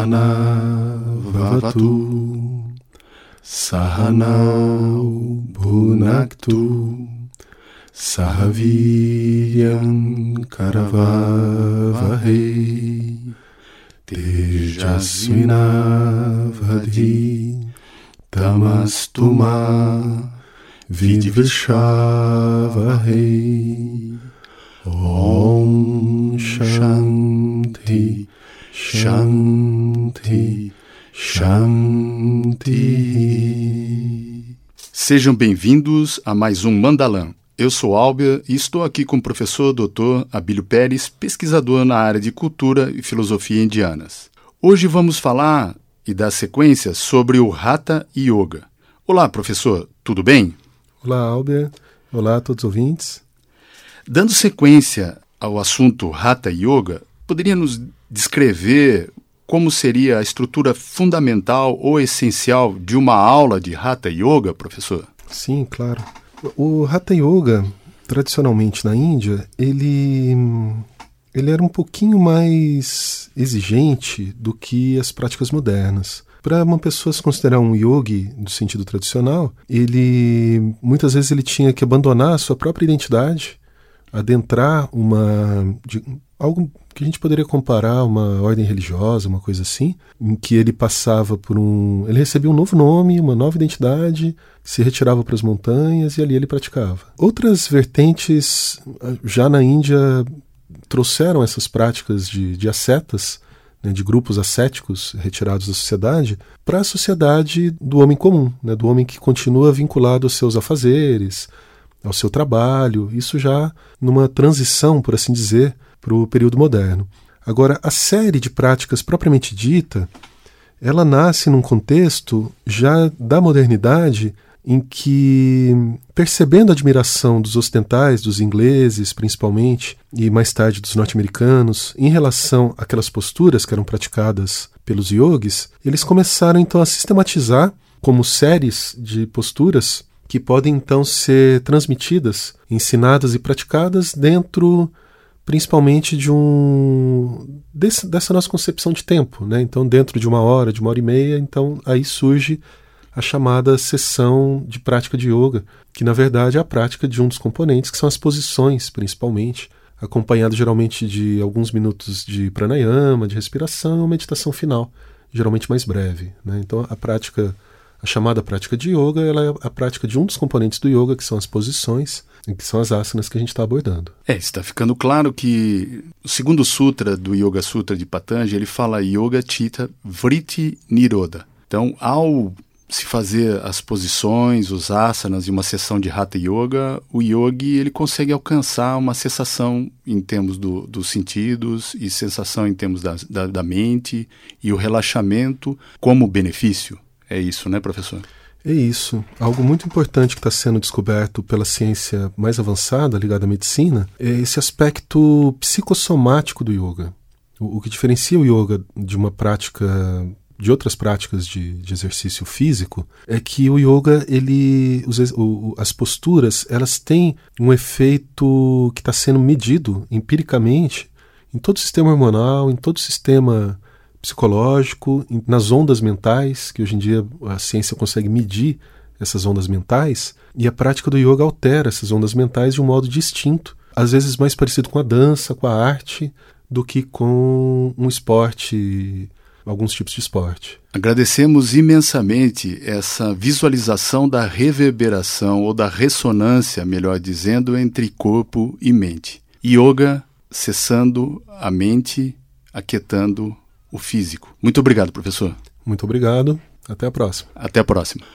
Sahana Vavatu. Sahana Bhunaktu Sahaviyam Karavavahe. Tejasvina Vadi. Tamastumah Vidvishavahe Om Shanti Shanti Shanti. Sejam bem-vindos a mais um Mandalã. Eu sou Albia e estou aqui com o professor Dr. Abílio Pérez, pesquisador na área de cultura e filosofia indianas. Hoje vamos falar e dar sequência sobre o Hatha Yoga. Olá, professor, tudo bem? Olá, Albia. Olá a todos os ouvintes. Dando sequência ao assunto Hatha Yoga, poderia nos descrever como seria a estrutura fundamental ou essencial de uma aula de Hatha Yoga, professor? Sim, claro. O Hatha Yoga, tradicionalmente na Índia, ele, ele era um pouquinho mais exigente do que as práticas modernas. Para uma pessoa se considerar um yogi no sentido tradicional, ele muitas vezes ele tinha que abandonar a sua própria identidade, adentrar uma de, algo que a gente poderia comparar uma ordem religiosa, uma coisa assim, em que ele passava por um. Ele recebia um novo nome, uma nova identidade, se retirava para as montanhas e ali ele praticava. Outras vertentes, já na Índia, trouxeram essas práticas de, de ascetas, né, de grupos ascéticos retirados da sociedade, para a sociedade do homem comum, né, do homem que continua vinculado aos seus afazeres, ao seu trabalho, isso já numa transição, por assim dizer, para o período moderno. Agora, a série de práticas propriamente dita, ela nasce num contexto já da modernidade em que, percebendo a admiração dos ocidentais, dos ingleses principalmente, e mais tarde dos norte-americanos, em relação àquelas posturas que eram praticadas pelos yogis, eles começaram então a sistematizar como séries de posturas que podem então ser transmitidas, ensinadas e praticadas dentro principalmente de um desse, dessa nossa concepção de tempo, né? Então, dentro de uma hora, de uma hora e meia, então aí surge a chamada sessão de prática de yoga, que na verdade é a prática de um dos componentes, que são as posições, principalmente, acompanhado geralmente de alguns minutos de pranayama, de respiração, meditação final, geralmente mais breve. Né? Então, a prática, a chamada prática de yoga, ela é a prática de um dos componentes do yoga, que são as posições, que são as asanas que a gente está abordando. É, está ficando claro que o segundo sutra do Yoga Sutra de Patanjali, ele fala Yoga Chitta Vritti Niroda. Então, ao se fazer as posições, os asanas e uma sessão de Hatha Yoga, o yogi ele consegue alcançar uma sensação em termos do, dos sentidos e sensação em termos da, da, da mente e o relaxamento como benefício. É isso, né, professor? É isso. Algo muito importante que está sendo descoberto pela ciência mais avançada ligada à medicina é esse aspecto psicossomático do yoga. O, o que diferencia o yoga de uma prática de outras práticas de, de, exercício físico é que o yoga ele os, o, as posturas elas têm um efeito que está sendo medido empiricamente em todo o sistema hormonal em todo o sistema psicológico, nas ondas mentais, que hoje em dia a ciência consegue medir essas ondas mentais, e a prática do yoga altera essas ondas mentais de um modo distinto, às vezes mais parecido com a dança, com a arte, do que com um esporte, alguns tipos de esporte. Agradecemos imensamente essa visualização da reverberação ou da ressonância, melhor dizendo, entre corpo e mente. Yoga cessando a mente, aquietando o físico. Muito obrigado, professor. Muito obrigado. Até a próxima. Até a próxima.